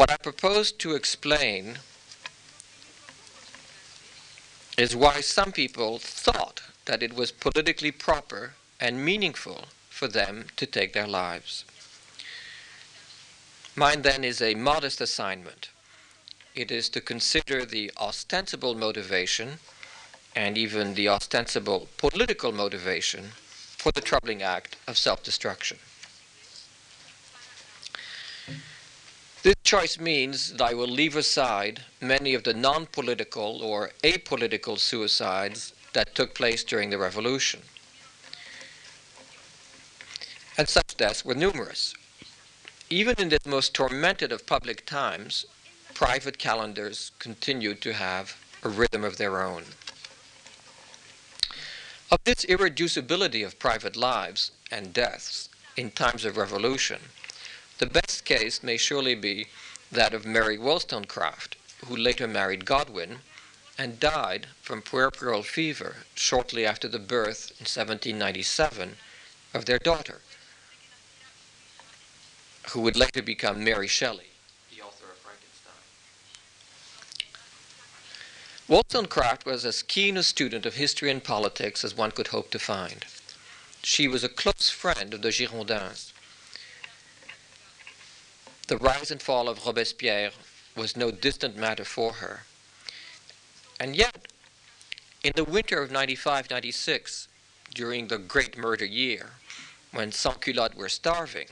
What I propose to explain is why some people thought that it was politically proper and meaningful for them to take their lives. Mine then is a modest assignment. It is to consider the ostensible motivation and even the ostensible political motivation for the troubling act of self destruction. This choice means that I will leave aside many of the non political or apolitical suicides that took place during the revolution. And such deaths were numerous. Even in this most tormented of public times, private calendars continued to have a rhythm of their own. Of this irreducibility of private lives and deaths in times of revolution, the best case may surely be that of Mary Wollstonecraft, who later married Godwin and died from puerperal fever shortly after the birth in 1797 of their daughter, who would later become Mary Shelley. The author of Frankenstein. Wollstonecraft was as keen a student of history and politics as one could hope to find. She was a close friend of the Girondins. The rise and fall of Robespierre was no distant matter for her. And yet, in the winter of 95 96, during the great murder year, when sans-culottes were starving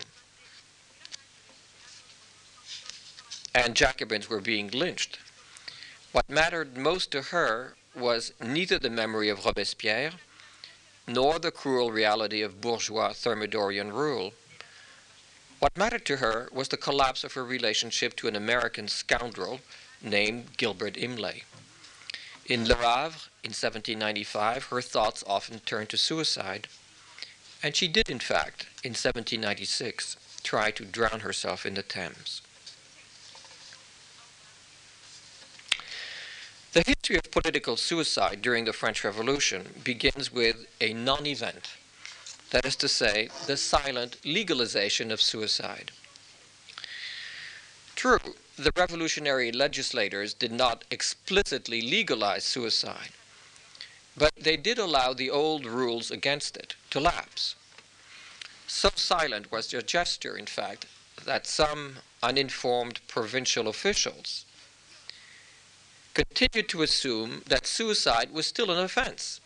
and Jacobins were being lynched, what mattered most to her was neither the memory of Robespierre nor the cruel reality of bourgeois Thermidorian rule. What mattered to her was the collapse of her relationship to an American scoundrel named Gilbert Imlay. In Le Havre, in 1795, her thoughts often turned to suicide, and she did, in fact, in 1796, try to drown herself in the Thames. The history of political suicide during the French Revolution begins with a non event, that is to say, the silent legalization of suicide. True, the revolutionary legislators did not explicitly legalize suicide, but they did allow the old rules against it to lapse. So silent was their gesture, in fact, that some uninformed provincial officials continued to assume that suicide was still an offense.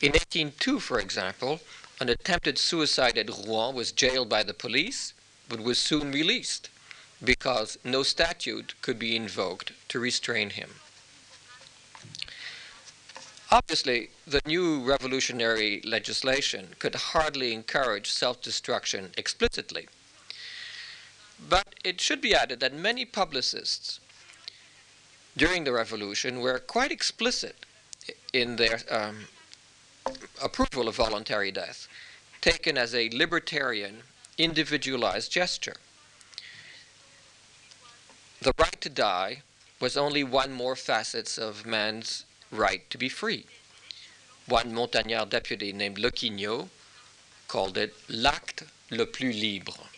In 1802, for example, an attempted suicide at Rouen was jailed by the police, but was soon released because no statute could be invoked to restrain him. Obviously, the new revolutionary legislation could hardly encourage self destruction explicitly. But it should be added that many publicists during the revolution were quite explicit in their um, approval of voluntary death, taken as a libertarian, individualized gesture. The right to die was only one more facet of man's right to be free. One Montagnard deputy named Lequinio called it l'acte le plus libre.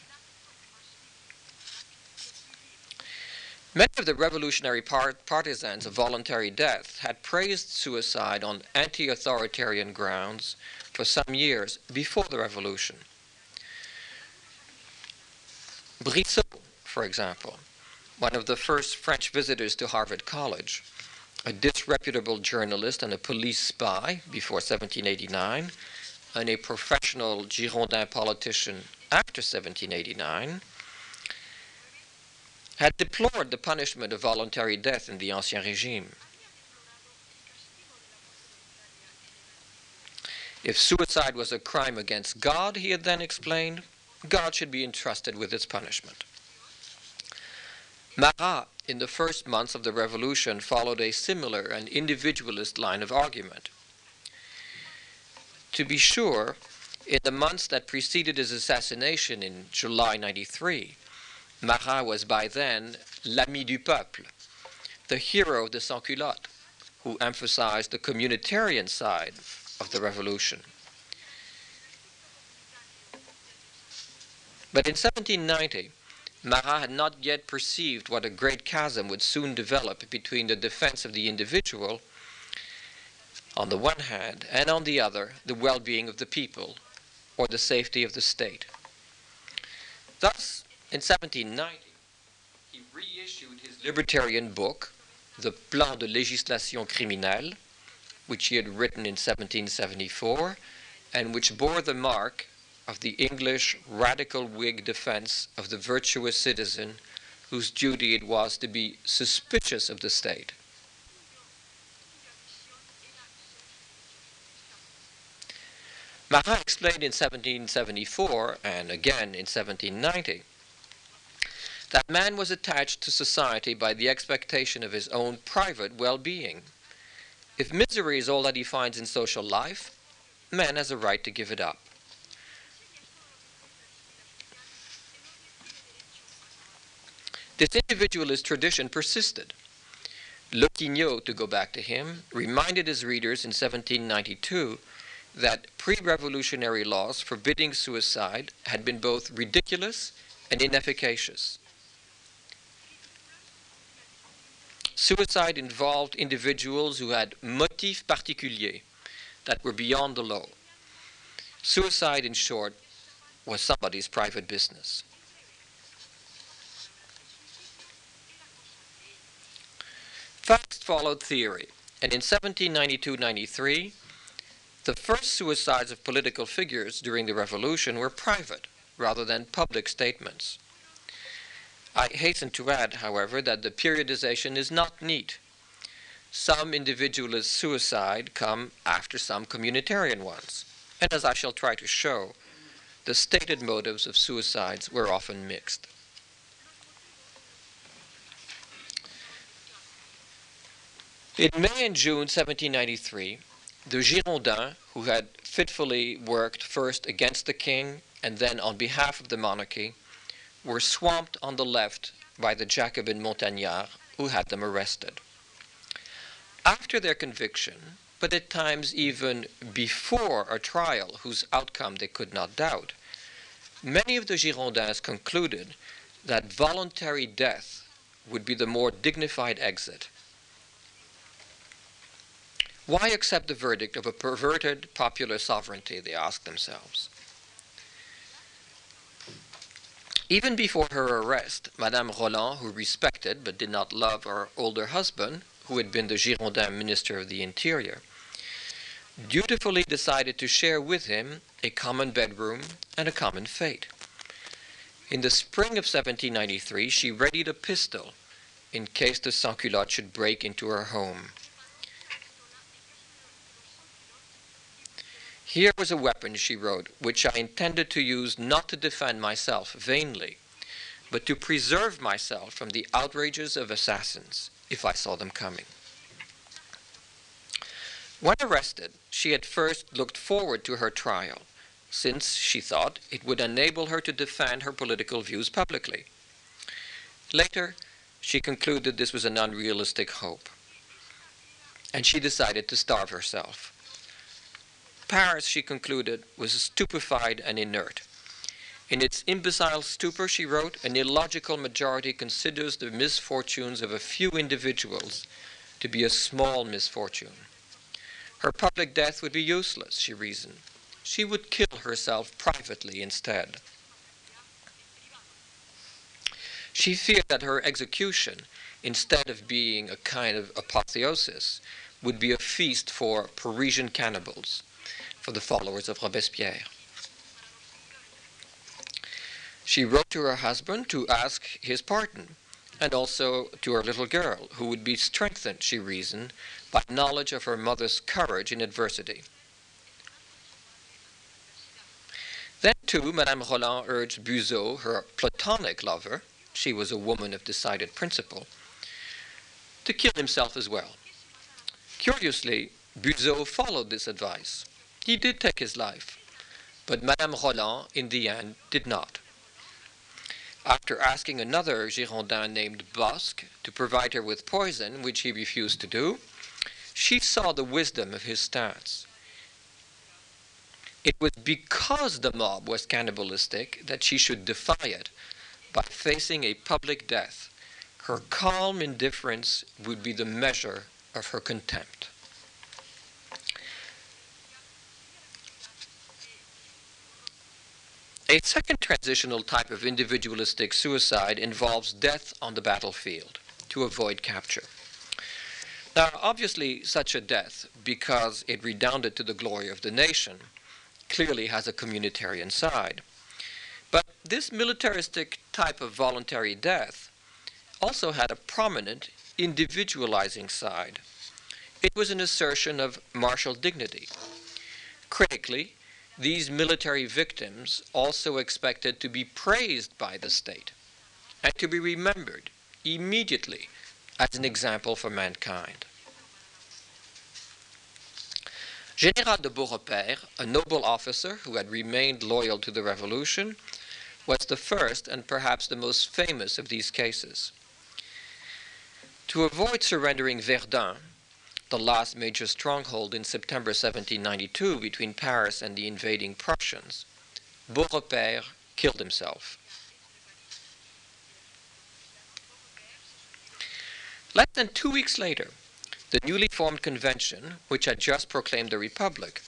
Many of the revolutionary part partisans of voluntary death had praised suicide on anti authoritarian grounds for some years before the revolution. Brissot, for example, one of the first French visitors to Harvard College, a disreputable journalist and a police spy before 1789, and a professional Girondin politician after 1789, had deplored the punishment of voluntary death in the Ancien Regime. If suicide was a crime against God, he had then explained, God should be entrusted with its punishment. Marat, in the first months of the revolution, followed a similar and individualist line of argument. To be sure, in the months that preceded his assassination in July 93, Marat was by then l'ami du peuple, the hero of the sans-culottes, who emphasized the communitarian side of the revolution. But in 1790, Marat had not yet perceived what a great chasm would soon develop between the defense of the individual on the one hand, and on the other, the well being of the people or the safety of the state. Thus, in 1790, he reissued his libertarian book, the Plan de législation criminelle, which he had written in 1774, and which bore the mark of the English radical Whig defense of the virtuous citizen whose duty it was to be suspicious of the state. Marat explained in 1774 and again in 1790 that man was attached to society by the expectation of his own private well being. If misery is all that he finds in social life, man has a right to give it up. This individualist tradition persisted. Lequinio, to go back to him, reminded his readers in 1792 that pre revolutionary laws forbidding suicide had been both ridiculous and inefficacious. Suicide involved individuals who had motifs particuliers that were beyond the law. Suicide, in short, was somebody's private business. Fast followed theory, and in 1792 93, the first suicides of political figures during the revolution were private rather than public statements. I hasten to add, however, that the periodization is not neat. Some individualist suicide come after some communitarian ones, and as I shall try to show, the stated motives of suicides were often mixed. In May and June 1793, the Girondins, who had fitfully worked first against the king and then on behalf of the monarchy, were swamped on the left by the Jacobin Montagnards, who had them arrested. After their conviction, but at times even before a trial whose outcome they could not doubt, many of the Girondins concluded that voluntary death would be the more dignified exit why accept the verdict of a perverted popular sovereignty, they asked themselves. Even before her arrest, Madame Roland, who respected but did not love her older husband, who had been the Girondin Minister of the Interior, dutifully decided to share with him a common bedroom and a common fate. In the spring of 1793, she readied a pistol in case the sans-culotte should break into her home. Here was a weapon, she wrote, which I intended to use not to defend myself vainly, but to preserve myself from the outrages of assassins if I saw them coming. When arrested, she at first looked forward to her trial, since she thought it would enable her to defend her political views publicly. Later, she concluded this was an unrealistic hope, and she decided to starve herself. Paris, she concluded, was stupefied and inert. In its imbecile stupor, she wrote, an illogical majority considers the misfortunes of a few individuals to be a small misfortune. Her public death would be useless, she reasoned. She would kill herself privately instead. She feared that her execution, instead of being a kind of apotheosis, would be a feast for Parisian cannibals for the followers of Robespierre. She wrote to her husband to ask his pardon, and also to her little girl, who would be strengthened, she reasoned, by knowledge of her mother's courage in adversity. Then, too, Madame Roland urged Buzot, her platonic lover, she was a woman of decided principle, to kill himself as well. Curiously, Buzot followed this advice. He did take his life, but Madame Roland, in the end, did not. After asking another Girondin named Bosc to provide her with poison, which he refused to do, she saw the wisdom of his stance. it was because the mob was cannibalistic that she should defy it by facing a public death. Her calm indifference would be the measure of her contempt. A second transitional type of individualistic suicide involves death on the battlefield to avoid capture. Now, obviously, such a death, because it redounded to the glory of the nation, clearly has a communitarian side. But this militaristic type of voluntary death also had a prominent individualizing side. It was an assertion of martial dignity. Critically, these military victims also expected to be praised by the state and to be remembered immediately as an example for mankind. General de Beaurepaire, a noble officer who had remained loyal to the revolution, was the first and perhaps the most famous of these cases. To avoid surrendering Verdun, the last major stronghold in September 1792 between Paris and the invading Prussians, Beaurepaire killed himself. Less than two weeks later, the newly formed convention, which had just proclaimed the republic,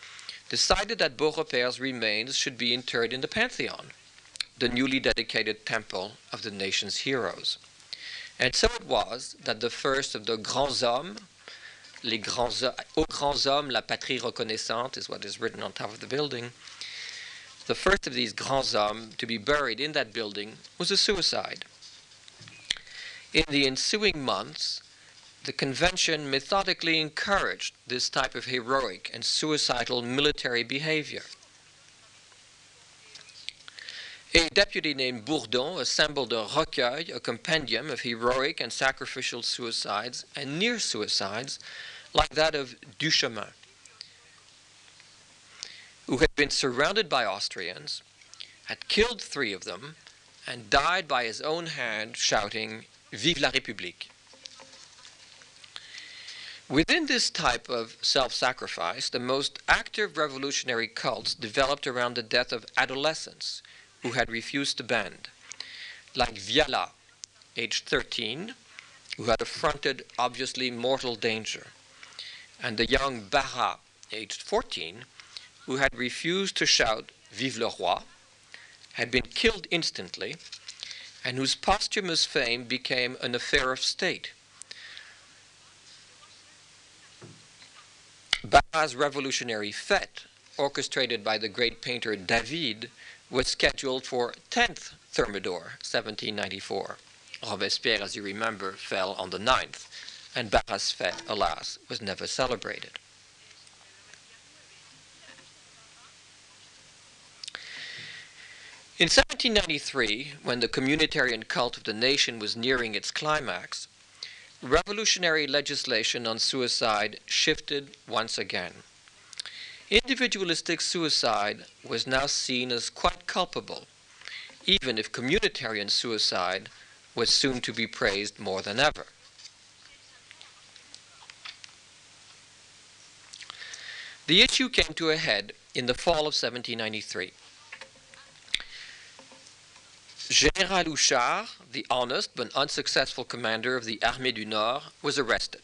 decided that Beaurepaire's remains should be interred in the Pantheon, the newly dedicated temple of the nation's heroes. And so it was that the first of the grands hommes les grands, aux grands hommes, la patrie reconnaissante is what is written on top of the building. The first of these grands hommes to be buried in that building was a suicide. In the ensuing months, the convention methodically encouraged this type of heroic and suicidal military behavior. A deputy named Bourdon assembled a recueil, a compendium of heroic and sacrificial suicides and near suicides like that of Duchemin, who had been surrounded by Austrians, had killed three of them, and died by his own hand shouting, Vive la République. Within this type of self sacrifice, the most active revolutionary cults developed around the death of adolescents who had refused to bend, like Viala, aged 13, who had affronted obviously mortal danger and the young Bara, aged 14, who had refused to shout Vive le Roi, had been killed instantly, and whose posthumous fame became an affair of state. Bara's revolutionary fete, orchestrated by the great painter David, was scheduled for 10th Thermidor, 1794. Robespierre, as you remember, fell on the 9th and Bara's fete, alas, was never celebrated. In 1793, when the communitarian cult of the nation was nearing its climax, revolutionary legislation on suicide shifted once again. Individualistic suicide was now seen as quite culpable, even if communitarian suicide was soon to be praised more than ever. The issue came to a head in the fall of 1793. General Houchard, the honest but unsuccessful commander of the Armée du Nord, was arrested.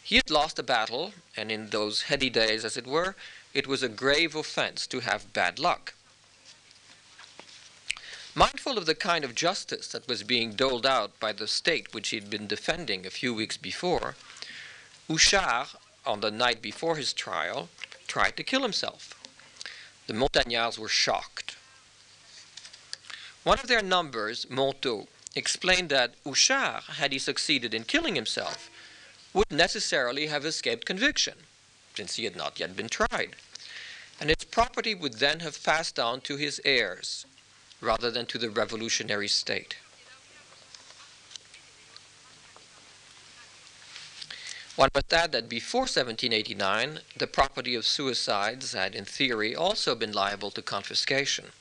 He had lost a battle, and in those heady days, as it were, it was a grave offense to have bad luck. Mindful of the kind of justice that was being doled out by the state which he had been defending a few weeks before, Houchard on the night before his trial, tried to kill himself. The Montagnards were shocked. One of their numbers, Montaut, explained that Houchard, had he succeeded in killing himself, would necessarily have escaped conviction, since he had not yet been tried, and his property would then have passed on to his heirs, rather than to the revolutionary state. One must add that before 1789, the property of suicides had, in theory, also been liable to confiscation.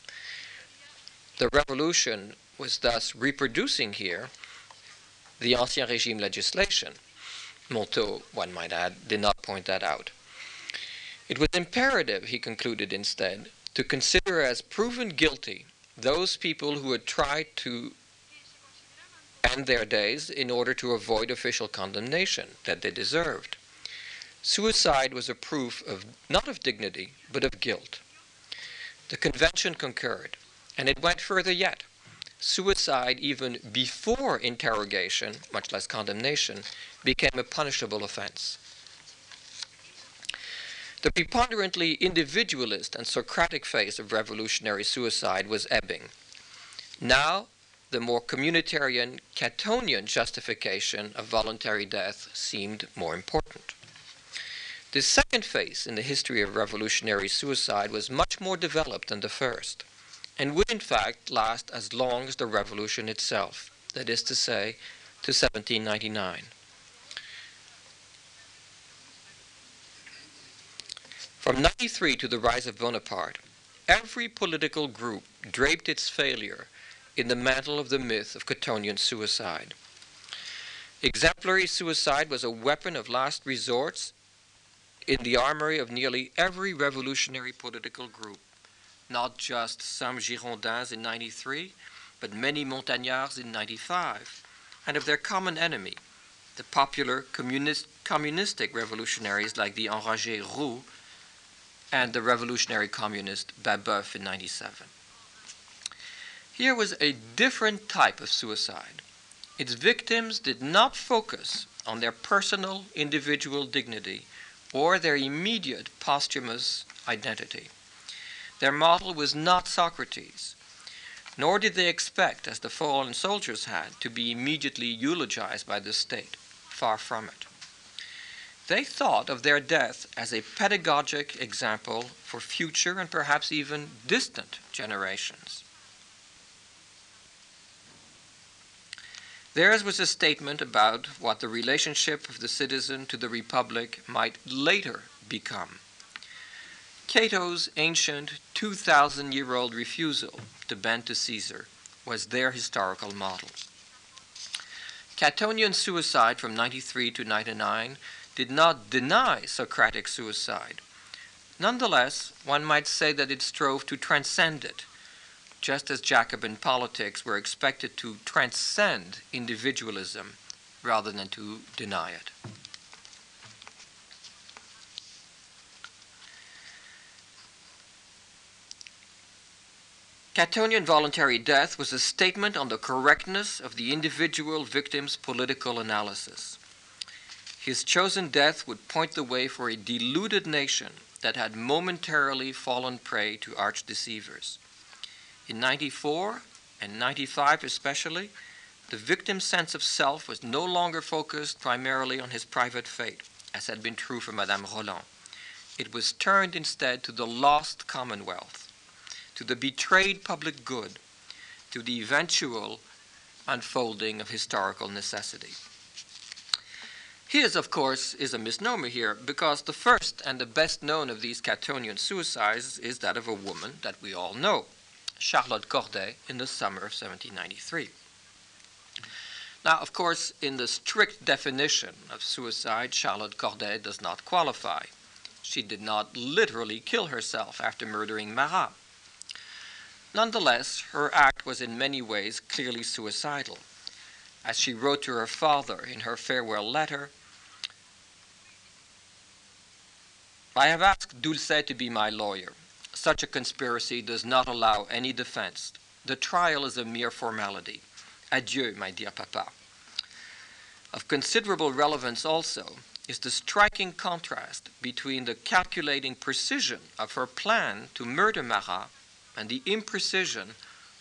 The revolution was thus reproducing here the Ancien Régime legislation. Montaut, one might add, did not point that out. It was imperative, he concluded instead, to consider as proven guilty those people who had tried to end their days in order to avoid official condemnation that they deserved. Suicide was a proof of not of dignity, but of guilt. The convention concurred, and it went further yet. Suicide, even before interrogation, much less condemnation, became a punishable offense. The preponderantly individualist and Socratic phase of revolutionary suicide was ebbing. Now, the more communitarian Catonian justification of voluntary death seemed more important. The second phase in the history of revolutionary suicide was much more developed than the first, and would in fact last as long as the revolution itself, that is to say, to 1799. From 93 to the rise of Bonaparte, every political group draped its failure in the mantle of the myth of Catonian suicide. Exemplary suicide was a weapon of last resort in the armory of nearly every revolutionary political group, not just some Girondins in 93, but many Montagnards in 95, and of their common enemy, the popular communist, communistic revolutionaries like the Enragés Roux and the revolutionary communist Babeuf in 97. Here was a different type of suicide. Its victims did not focus on their personal individual dignity or their immediate posthumous identity. Their model was not Socrates, nor did they expect, as the fallen soldiers had, to be immediately eulogized by the state. Far from it. They thought of their death as a pedagogic example for future and perhaps even distant generations. Theirs was a statement about what the relationship of the citizen to the republic might later become. Cato's ancient 2,000 year old refusal to bend to Caesar was their historical model. Catonian suicide from 93 to 99 did not deny Socratic suicide. Nonetheless, one might say that it strove to transcend it, just as Jacobin politics were expected to transcend individualism rather than to deny it. Catonian voluntary death was a statement on the correctness of the individual victim's political analysis. His chosen death would point the way for a deluded nation that had momentarily fallen prey to arch deceivers. In 94 and 95 especially, the victim's sense of self was no longer focused primarily on his private fate, as had been true for Madame Roland. It was turned instead to the lost commonwealth, to the betrayed public good, to the eventual unfolding of historical necessity. His, of course, is a misnomer here because the first and the best known of these Catonian suicides is that of a woman that we all know, Charlotte Corday, in the summer of 1793. Now, of course, in the strict definition of suicide, Charlotte Corday does not qualify. She did not literally kill herself after murdering Marat. Nonetheless, her act was in many ways clearly suicidal. As she wrote to her father in her farewell letter, I have asked Doulcet to be my lawyer. Such a conspiracy does not allow any defense. The trial is a mere formality. Adieu, my dear papa. Of considerable relevance also is the striking contrast between the calculating precision of her plan to murder Marat and the imprecision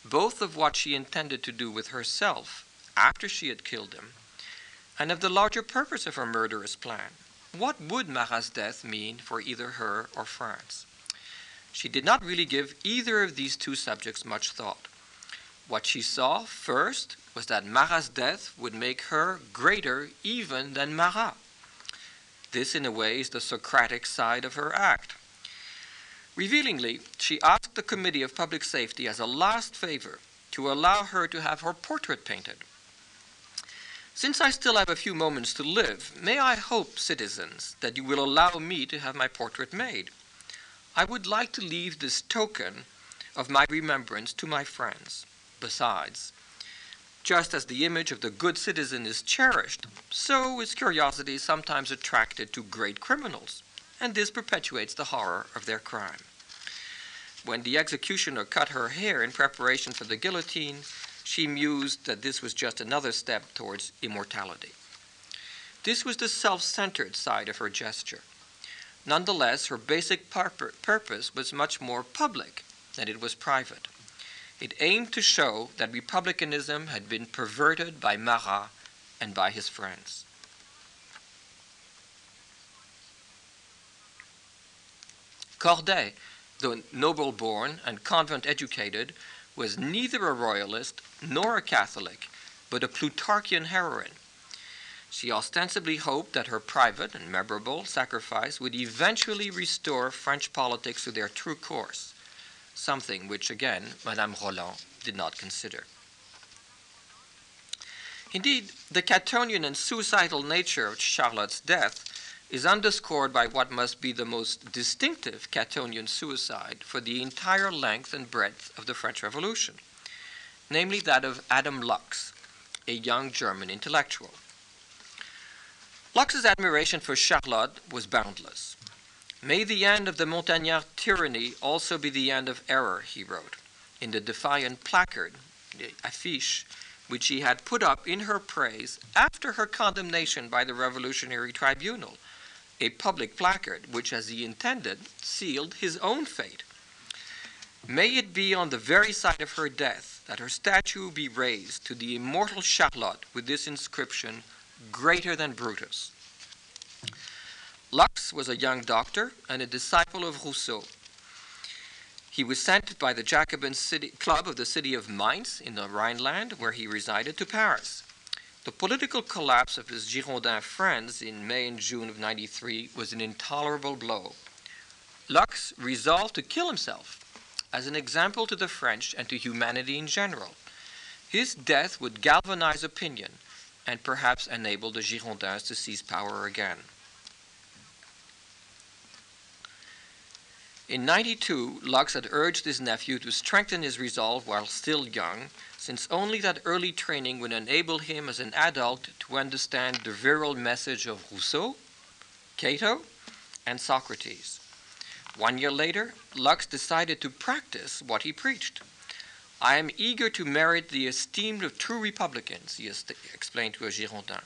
both of what she intended to do with herself after she had killed him and of the larger purpose of her murderous plan. What would Marat's death mean for either her or France? She did not really give either of these two subjects much thought. What she saw first was that Marat's death would make her greater even than Marat. This, in a way, is the Socratic side of her act. Revealingly, she asked the Committee of Public Safety as a last favor to allow her to have her portrait painted. Since I still have a few moments to live, may I hope, citizens, that you will allow me to have my portrait made? I would like to leave this token of my remembrance to my friends. Besides, just as the image of the good citizen is cherished, so is curiosity sometimes attracted to great criminals, and this perpetuates the horror of their crime. When the executioner cut her hair in preparation for the guillotine, she mused that this was just another step towards immortality. This was the self centered side of her gesture. Nonetheless, her basic purpose was much more public than it was private. It aimed to show that republicanism had been perverted by Marat and by his friends. Corday, though noble born and convent educated, was neither a royalist nor a Catholic, but a Plutarchian heroine she ostensibly hoped that her private and memorable sacrifice would eventually restore French politics to their true course, something which, again, Madame Roland did not consider. Indeed, the Catonian and suicidal nature of Charlotte's death is underscored by what must be the most distinctive Catonian suicide for the entire length and breadth of the French Revolution, namely that of Adam Lux, a young German intellectual. Lux's admiration for Charlotte was boundless. May the end of the Montagnard tyranny also be the end of error, he wrote, in the defiant placard, the affiche, which he had put up in her praise after her condemnation by the Revolutionary Tribunal, a public placard which, as he intended, sealed his own fate. May it be on the very site of her death that her statue be raised to the immortal Charlotte with this inscription greater than Brutus. Lux was a young doctor and a disciple of Rousseau. He was sent by the Jacobin city, club of the city of Mainz in the Rhineland, where he resided, to Paris. The political collapse of his Girondin friends in May and June of 93 was an intolerable blow. Lux resolved to kill himself as an example to the French and to humanity in general. His death would galvanize opinion and perhaps enable the Girondins to seize power again. In 92, Lux had urged his nephew to strengthen his resolve while still young, since only that early training would enable him as an adult to understand the virile message of Rousseau, Cato, and Socrates. One year later, Lux decided to practice what he preached. I am eager to merit the esteem of true republicans, he explained to a Girondin.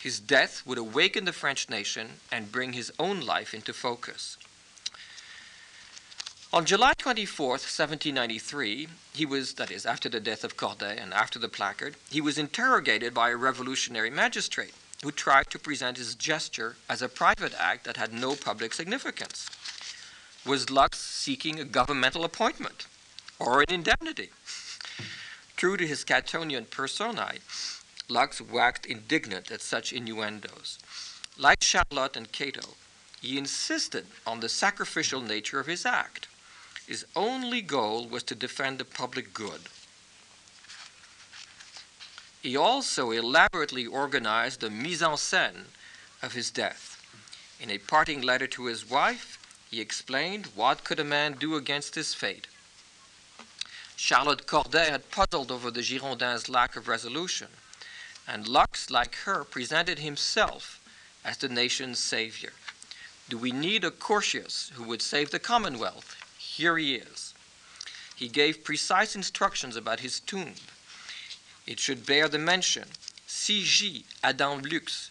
His death would awaken the French nation and bring his own life into focus. On July 24, 1793, he was, that is, after the death of Corday and after the placard, he was interrogated by a revolutionary magistrate who tried to present his gesture as a private act that had no public significance. Was Lux seeking a governmental appointment or an indemnity? True to his Catonian personae, Lux waxed indignant at such innuendos. Like Charlotte and Cato, he insisted on the sacrificial nature of his act. His only goal was to defend the public good. He also elaborately organized the mise en scène of his death. In a parting letter to his wife, he explained what could a man do against his fate. Charlotte Corday had puzzled over the Girondins' lack of resolution, and Lux, like her, presented himself as the nation's savior. Do we need a Curtius who would save the Commonwealth? Here he is. He gave precise instructions about his tomb. It should bear the mention C.J. Adam Lux,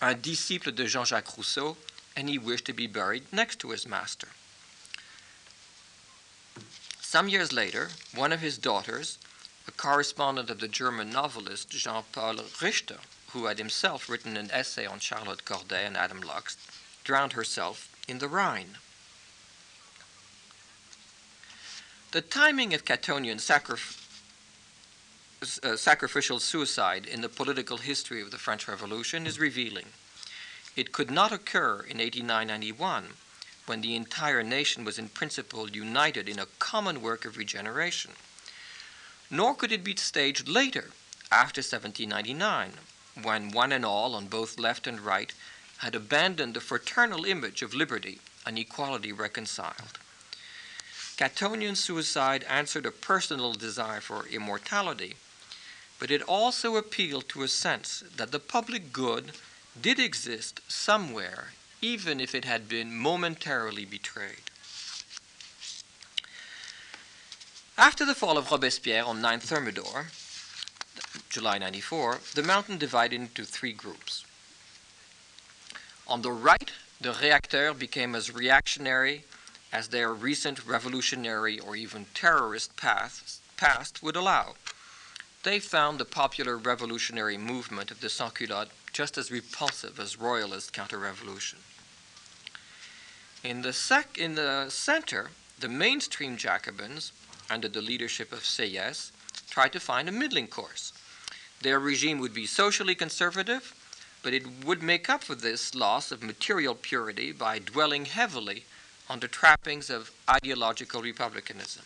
un disciple de Jean Jacques Rousseau, and he wished to be buried next to his master. Some years later, one of his daughters, a correspondent of the German novelist Jean Paul Richter, who had himself written an essay on Charlotte Corday and Adam Lux, drowned herself in the Rhine. The timing of Catonian uh, sacrificial suicide in the political history of the French Revolution is revealing. It could not occur in 1891 when the entire nation was in principle united in a common work of regeneration. Nor could it be staged later, after 1799, when one and all, on both left and right, had abandoned the fraternal image of liberty and equality reconciled. Catonian suicide answered a personal desire for immortality, but it also appealed to a sense that the public good did exist somewhere, even if it had been momentarily betrayed. After the fall of Robespierre on 9 Thermidor, July 94, the mountain divided into three groups. On the right, the Réacteurs became as reactionary as their recent revolutionary or even terrorist paths, past would allow. They found the popular revolutionary movement of the Sans-Culottes just as repulsive as royalist counter-revolution. In the, sec- in the center, the mainstream Jacobins, under the leadership of Sieyès, tried to find a middling course. Their regime would be socially conservative, but it would make up for this loss of material purity by dwelling heavily on the trappings of ideological republicanism.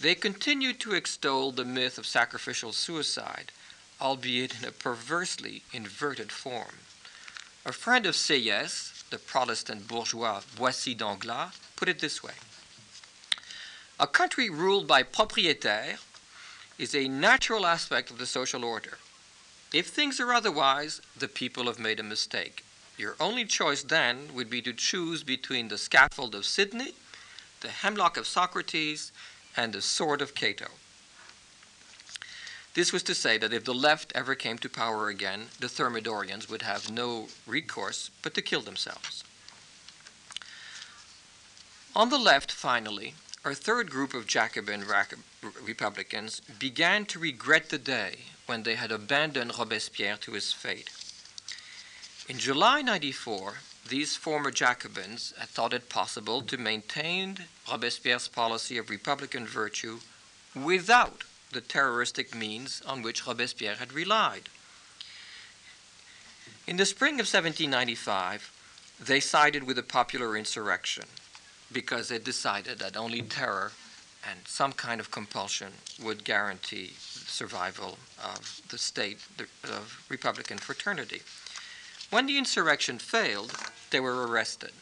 They continued to extol the myth of sacrificial suicide, albeit in a perversely inverted form. A friend of Sieyès, the Protestant bourgeois Boissy d'Anglas, put it this way A country ruled by propriétaires is a natural aspect of the social order. If things are otherwise, the people have made a mistake. Your only choice then would be to choose between the scaffold of Sidney, the hemlock of Socrates, and the sword of Cato. This was to say that if the left ever came to power again, the Thermidorians would have no recourse but to kill themselves. On the left, finally, our third group of Jacobin Republicans began to regret the day when they had abandoned Robespierre to his fate. In July 94, these former Jacobins had thought it possible to maintain Robespierre's policy of republican virtue without the terroristic means on which Robespierre had relied. In the spring of 1795, they sided with the popular insurrection because they decided that only terror and some kind of compulsion would guarantee survival of the state of Republican fraternity. When the insurrection failed, they were arrested.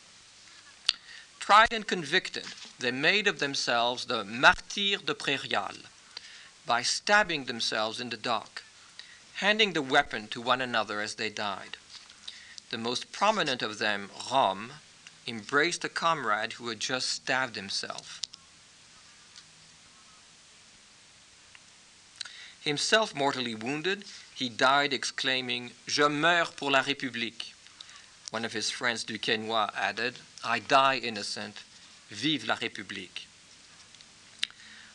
Tried and convicted, they made of themselves the martyrs de Prairial by stabbing themselves in the dark, handing the weapon to one another as they died. The most prominent of them, Romme, embraced a comrade who had just stabbed himself. Himself mortally wounded, he died exclaiming, Je meurs pour la République. One of his friends, Duquesnoy, added, I die innocent. Vive la République.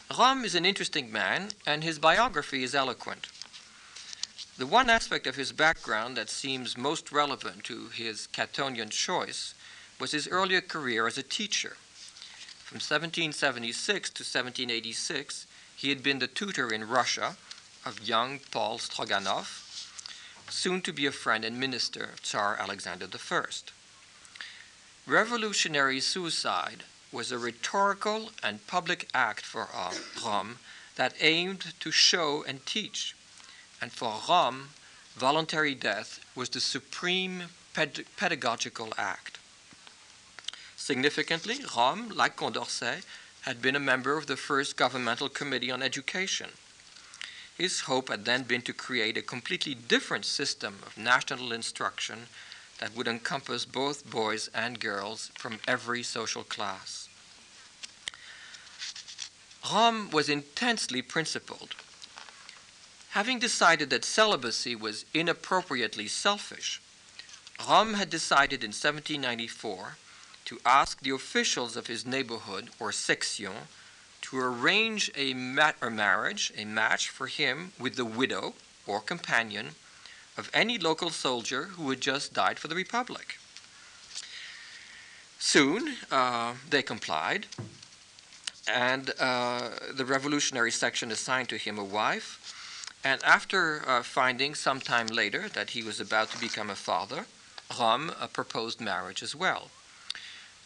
Romme is an interesting man, and his biography is eloquent. The one aspect of his background that seems most relevant to his Catonian choice was his earlier career as a teacher. From 1776 to 1786, he had been the tutor in Russia of young Paul Stroganov, soon to be a friend and minister of Tsar Alexander I. Revolutionary suicide was a rhetorical and public act for uh, Romme that aimed to show and teach. And for Romme, voluntary death was the supreme ped- pedagogical act. Significantly, Romme, like Condorcet, had been a member of the first governmental committee on education. His hope had then been to create a completely different system of national instruction that would encompass both boys and girls from every social class. Romme was intensely principled. Having decided that celibacy was inappropriately selfish, Romme had decided in 1794 to ask the officials of his neighborhood, or section, to arrange a, mat- a marriage, a match for him with the widow or companion of any local soldier who had just died for the Republic. Soon uh, they complied, and uh, the revolutionary section assigned to him a wife. And after uh, finding some time later that he was about to become a father, Romme uh, proposed marriage as well.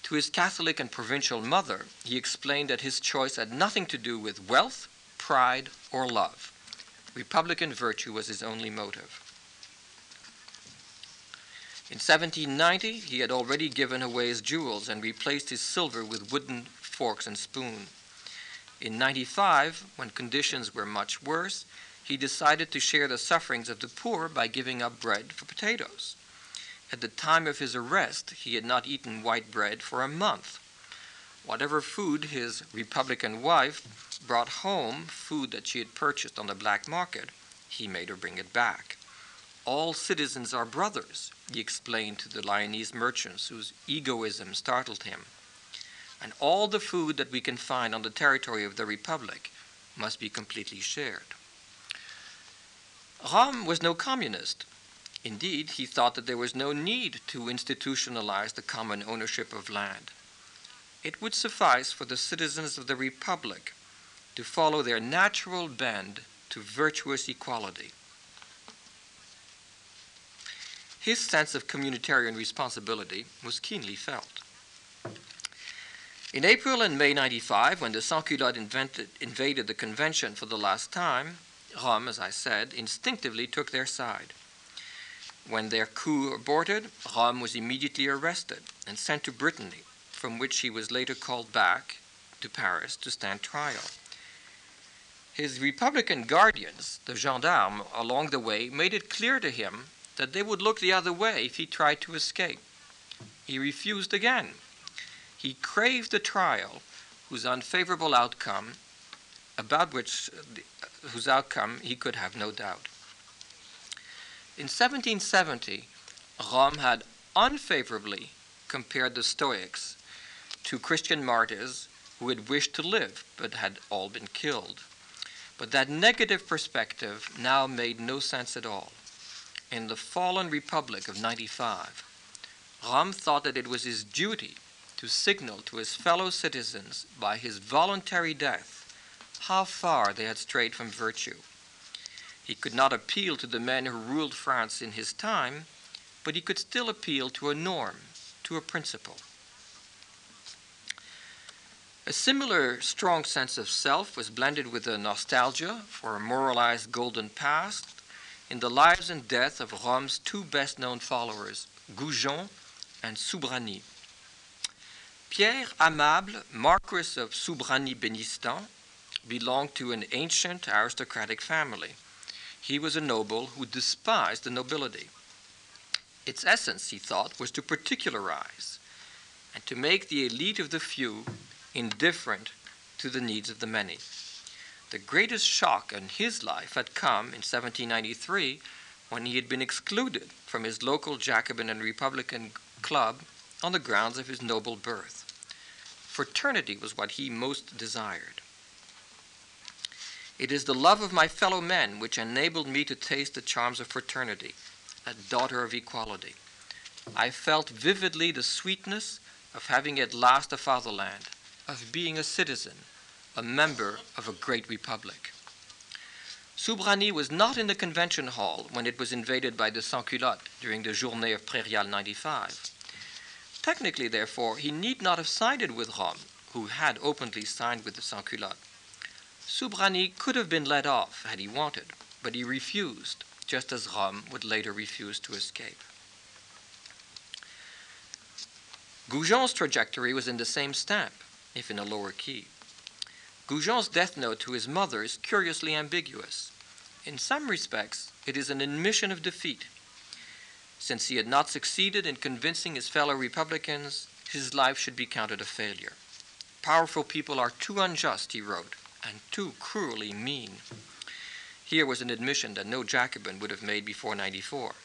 To his Catholic and provincial mother, he explained that his choice had nothing to do with wealth, pride, or love. Republican virtue was his only motive. In 1790, he had already given away his jewels and replaced his silver with wooden forks and spoon. In 95, when conditions were much worse, he decided to share the sufferings of the poor by giving up bread for potatoes. At the time of his arrest, he had not eaten white bread for a month. Whatever food his Republican wife brought home, food that she had purchased on the black market, he made her bring it back. All citizens are brothers, he explained to the Lyonese merchants whose egoism startled him. And all the food that we can find on the territory of the Republic must be completely shared. Romme was no communist. Indeed, he thought that there was no need to institutionalize the common ownership of land. It would suffice for the citizens of the Republic to follow their natural bend to virtuous equality. His sense of communitarian responsibility was keenly felt. In April and May 95, when the Sans-Culottes invaded the convention for the last time, Romme, as I said, instinctively took their side. When their coup aborted, Romme was immediately arrested and sent to Brittany, from which he was later called back to Paris to stand trial. His Republican guardians, the gendarmes, along the way made it clear to him that they would look the other way if he tried to escape. He refused again. He craved a trial whose unfavorable outcome, about which whose outcome he could have no doubt. In 1770, Romme had unfavorably compared the Stoics to Christian martyrs who had wished to live but had all been killed. But that negative perspective now made no sense at all in the fallen republic of 95, Romme thought that it was his duty to signal to his fellow citizens by his voluntary death how far they had strayed from virtue. He could not appeal to the men who ruled France in his time, but he could still appeal to a norm, to a principle. A similar strong sense of self was blended with a nostalgia for a moralized golden past in the lives and death of Romme's two best known followers, Goujon and Soubrany. Pierre Amable, Marquis of Soubrany Benistan, belonged to an ancient aristocratic family. He was a noble who despised the nobility. Its essence, he thought, was to particularize and to make the elite of the few indifferent to the needs of the many. The greatest shock in his life had come in 1793 when he had been excluded from his local Jacobin and Republican club on the grounds of his noble birth. Fraternity was what he most desired. It is the love of my fellow men which enabled me to taste the charms of fraternity, that daughter of equality. I felt vividly the sweetness of having at last a fatherland, of being a citizen, a member of a great republic. Soubrany was not in the convention hall when it was invaded by the Sans-Culottes during the Journée of Prairial 95. Technically, therefore, he need not have sided with Romme, who had openly signed with the Sans-Culottes. Soubrany could have been let off had he wanted, but he refused, just as Romme would later refuse to escape. Goujon's trajectory was in the same stamp, if in a lower key. Goujon's death note to his mother is curiously ambiguous. In some respects, it is an admission of defeat. Since he had not succeeded in convincing his fellow Republicans, his life should be counted a failure. Powerful people are too unjust, he wrote, and too cruelly mean. Here was an admission that no Jacobin would have made before 94.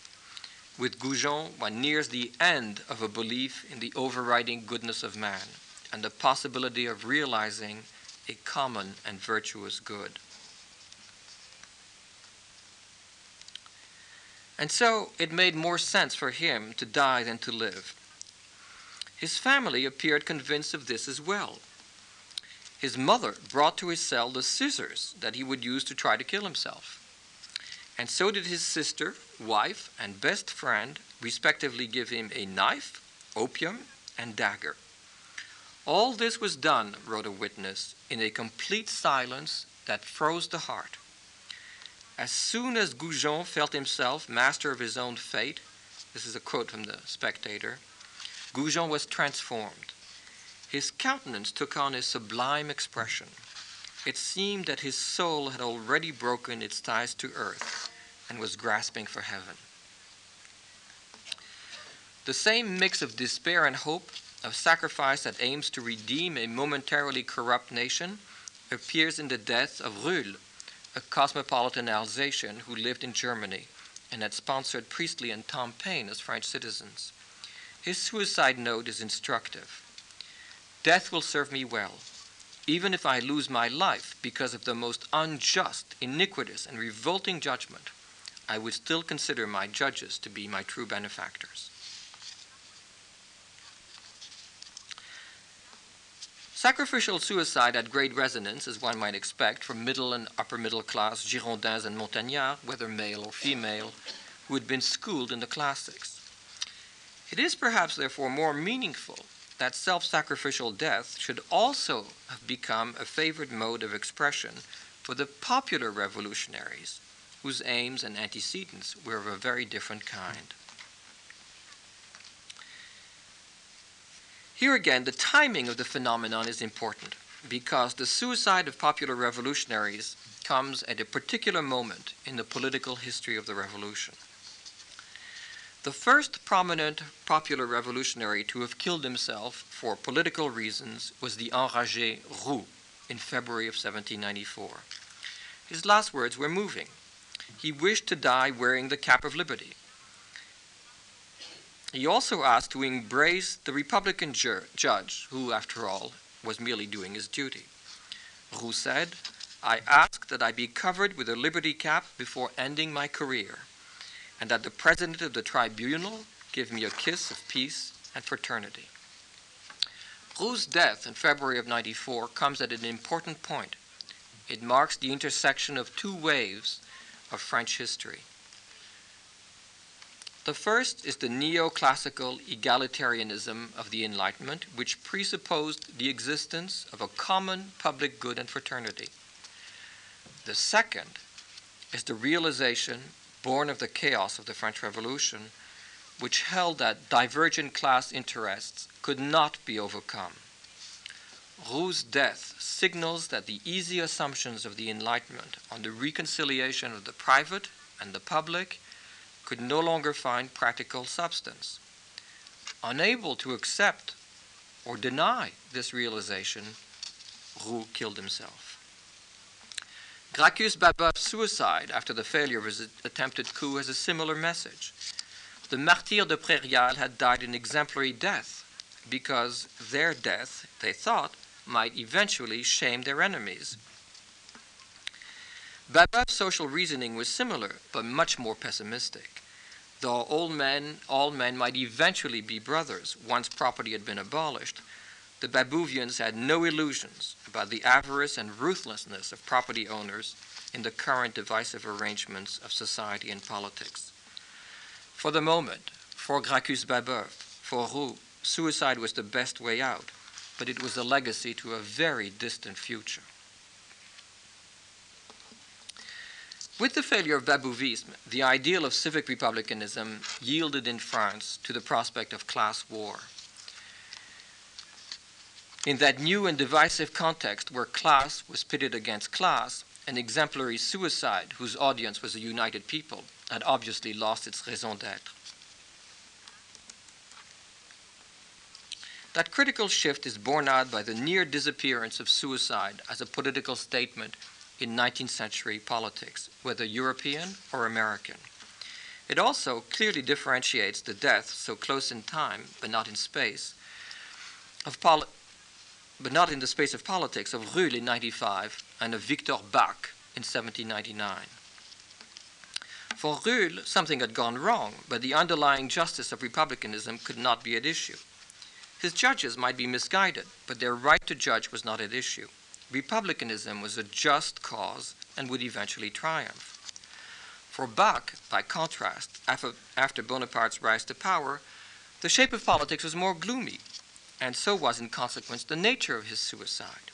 With Goujon, one nears the end of a belief in the overriding goodness of man and the possibility of realizing a common and virtuous good. And so it made more sense for him to die than to live. His family appeared convinced of this as well. His mother brought to his cell the scissors that he would use to try to kill himself. And so did his sister, wife, and best friend respectively give him a knife, opium, and dagger. All this was done, wrote a witness, in a complete silence that froze the heart. As soon as Goujon felt himself master of his own fate, this is a quote from the Spectator, Goujon was transformed. His countenance took on a sublime expression. It seemed that his soul had already broken its ties to earth and was grasping for heaven. The same mix of despair and hope, of sacrifice that aims to redeem a momentarily corrupt nation, appears in the death of Ruhl, a cosmopolitan Alsatian who lived in Germany and had sponsored Priestley and Tom Paine as French citizens. His suicide note is instructive. Death will serve me well, even if I lose my life because of the most unjust, iniquitous, and revolting judgment. I would still consider my judges to be my true benefactors. Sacrificial suicide had great resonance, as one might expect, from middle and upper middle class Girondins and Montagnards, whether male or female, who had been schooled in the classics. It is perhaps, therefore, more meaningful that self sacrificial death should also have become a favored mode of expression for the popular revolutionaries, whose aims and antecedents were of a very different kind. Here again, the timing of the phenomenon is important because the suicide of popular revolutionaries comes at a particular moment in the political history of the revolution. The first prominent popular revolutionary to have killed himself for political reasons was the enragé Roux in February of 1794. His last words were moving. He wished to die wearing the cap of liberty, he also asked to embrace the Republican ju- judge, who, after all, was merely doing his duty. Roux said, I ask that I be covered with a liberty cap before ending my career, and that the president of the tribunal give me a kiss of peace and fraternity. Roux's death in February of 94 comes at an important point. It marks the intersection of two waves of French history. The first is the neoclassical egalitarianism of the Enlightenment, which presupposed the existence of a common public good and fraternity. The second is the realization, born of the chaos of the French Revolution, which held that divergent class interests could not be overcome. Roux's death signals that the easy assumptions of the Enlightenment on the reconciliation of the private and the public could no longer find practical substance. Unable to accept or deny this realization, Roux killed himself. Gracchus Babeuf's suicide after the failure of his attempted coup has a similar message. The martyrs de Prairial had died an exemplary death because their death, they thought, might eventually shame their enemies. Babeuf's social reasoning was similar, but much more pessimistic. Though all men, all men might eventually be brothers once property had been abolished, the Babuvians had no illusions about the avarice and ruthlessness of property owners in the current divisive arrangements of society and politics. For the moment, for Gracchus Babeuf, for Roux, suicide was the best way out, but it was a legacy to a very distant future. With the failure of Babouvisme, the ideal of civic republicanism yielded in France to the prospect of class war. In that new and divisive context where class was pitted against class, an exemplary suicide whose audience was a united people had obviously lost its raison d'etre. That critical shift is borne out by the near disappearance of suicide as a political statement in 19th century politics, whether European or American. It also clearly differentiates the death, so close in time but not in space, of but not in the space of politics, of Ruhl in 95 and of Victor Bach in 1799. For Ruhl, something had gone wrong, but the underlying justice of republicanism could not be at issue. His judges might be misguided, but their right to judge was not at issue republicanism was a just cause and would eventually triumph. For Bach, by contrast, after Bonaparte's rise to power, the shape of politics was more gloomy, and so was, in consequence, the nature of his suicide.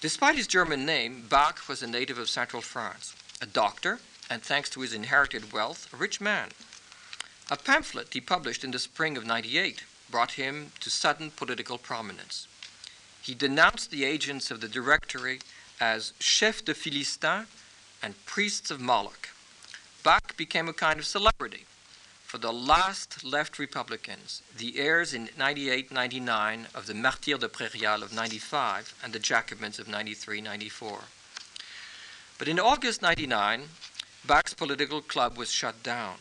Despite his German name, Bach was a native of central France, a doctor, and thanks to his inherited wealth, a rich man. A pamphlet he published in the spring of 98 brought him to sudden political prominence. He denounced the agents of the Directory as chefs de Philistins and priests of Moloch. Bach became a kind of celebrity for the last left Republicans, the heirs in 98 99 of the Martyrs de Prairial of 95 and the Jacobins of 93 94. But in August 99, Bach's political club was shut down.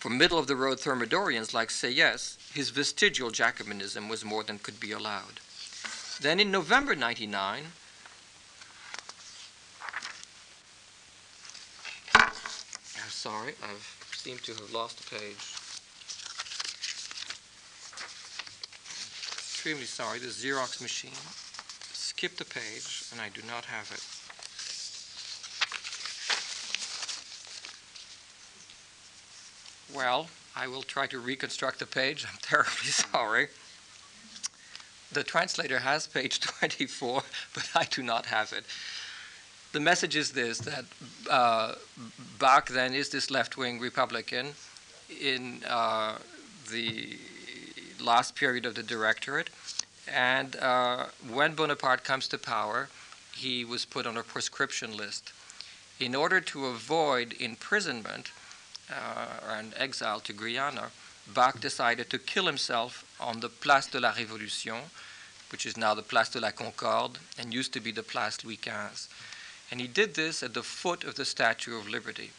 For middle of the road Thermidorians like Sieyès, his vestigial Jacobinism was more than could be allowed. Then in November 99, I'm sorry, I seem to have lost a page. Extremely sorry, the Xerox machine skipped a page and I do not have it. Well, I will try to reconstruct the page. I'm terribly sorry. The translator has page 24, but I do not have it. The message is this that uh, Bach then is this left wing Republican in uh, the last period of the Directorate. And uh, when Bonaparte comes to power, he was put on a proscription list. In order to avoid imprisonment, uh, and exile to Guyana, Bach decided to kill himself on the Place de la Révolution, which is now the Place de la Concorde and used to be the Place Louis XV. And he did this at the foot of the Statue of Liberty,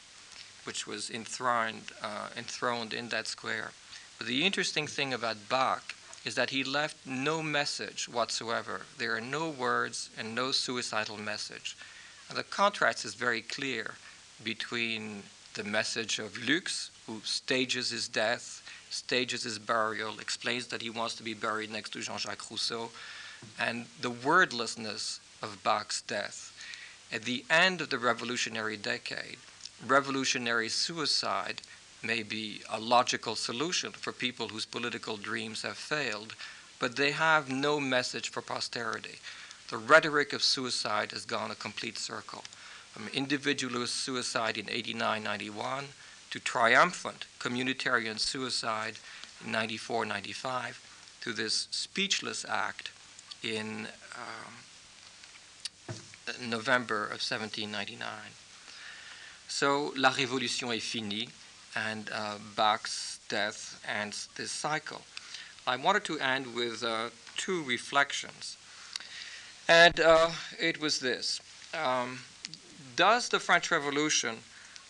which was enthroned, uh, enthroned in that square. But the interesting thing about Bach is that he left no message whatsoever. There are no words and no suicidal message. And the contrast is very clear between the message of Lux, who stages his death, stages his burial, explains that he wants to be buried next to Jean Jacques Rousseau, and the wordlessness of Bach's death. At the end of the revolutionary decade, revolutionary suicide may be a logical solution for people whose political dreams have failed, but they have no message for posterity. The rhetoric of suicide has gone a complete circle from individualist suicide in 89 91 to triumphant communitarian suicide in 94 95 to this speechless act in um, November of 1799. So La Révolution est finie, and uh, Bach's death ends this cycle. I wanted to end with uh, two reflections. And uh, it was this. Um, does the French Revolution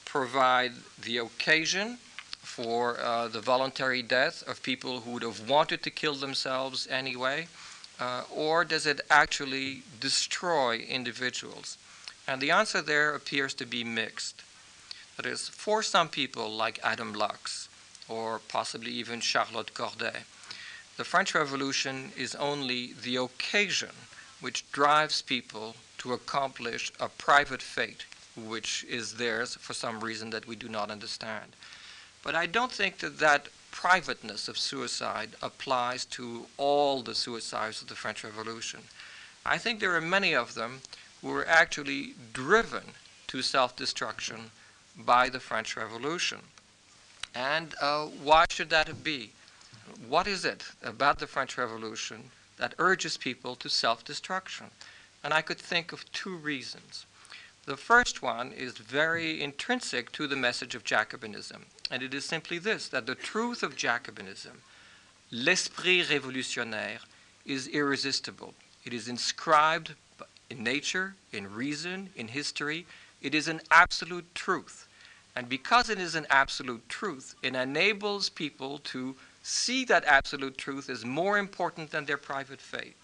provide the occasion for uh, the voluntary death of people who would have wanted to kill themselves anyway? Uh, or does it actually destroy individuals? And the answer there appears to be mixed. That is, for some people like Adam Lux, or possibly even Charlotte Corday, the French Revolution is only the occasion which drives people to accomplish a private fate which is theirs for some reason that we do not understand. But I don't think that that privateness of suicide applies to all the suicides of the French Revolution. I think there are many of them who were actually driven to self destruction by the French Revolution. And uh, why should that be? What is it about the French Revolution that urges people to self destruction? And I could think of two reasons. The first one is very intrinsic to the message of Jacobinism, and it is simply this that the truth of Jacobinism, l'esprit révolutionnaire, is irresistible. It is inscribed in nature, in reason, in history. It is an absolute truth. And because it is an absolute truth, it enables people to see that absolute truth as more important than their private faith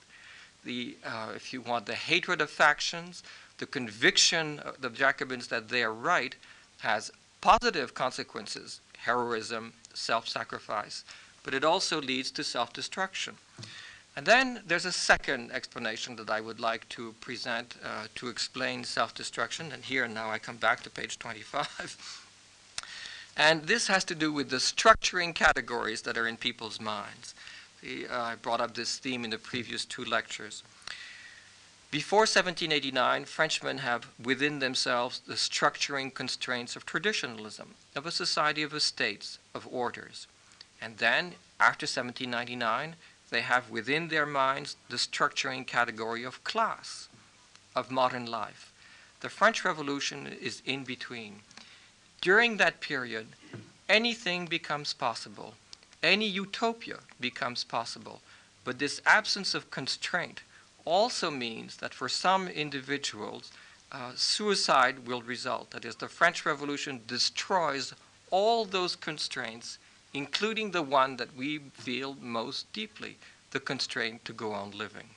the, uh, if you want, the hatred of factions, the conviction of the Jacobins that they are right has positive consequences, heroism, self-sacrifice, but it also leads to self-destruction. And then there's a second explanation that I would like to present uh, to explain self-destruction, and here now I come back to page 25. and this has to do with the structuring categories that are in people's minds. Uh, I brought up this theme in the previous two lectures. Before 1789, Frenchmen have within themselves the structuring constraints of traditionalism, of a society of estates, of orders. And then, after 1799, they have within their minds the structuring category of class, of modern life. The French Revolution is in between. During that period, anything becomes possible, any utopia becomes possible, but this absence of constraint also means that for some individuals, uh, suicide will result. That is, the French Revolution destroys all those constraints, including the one that we feel most deeply the constraint to go on living.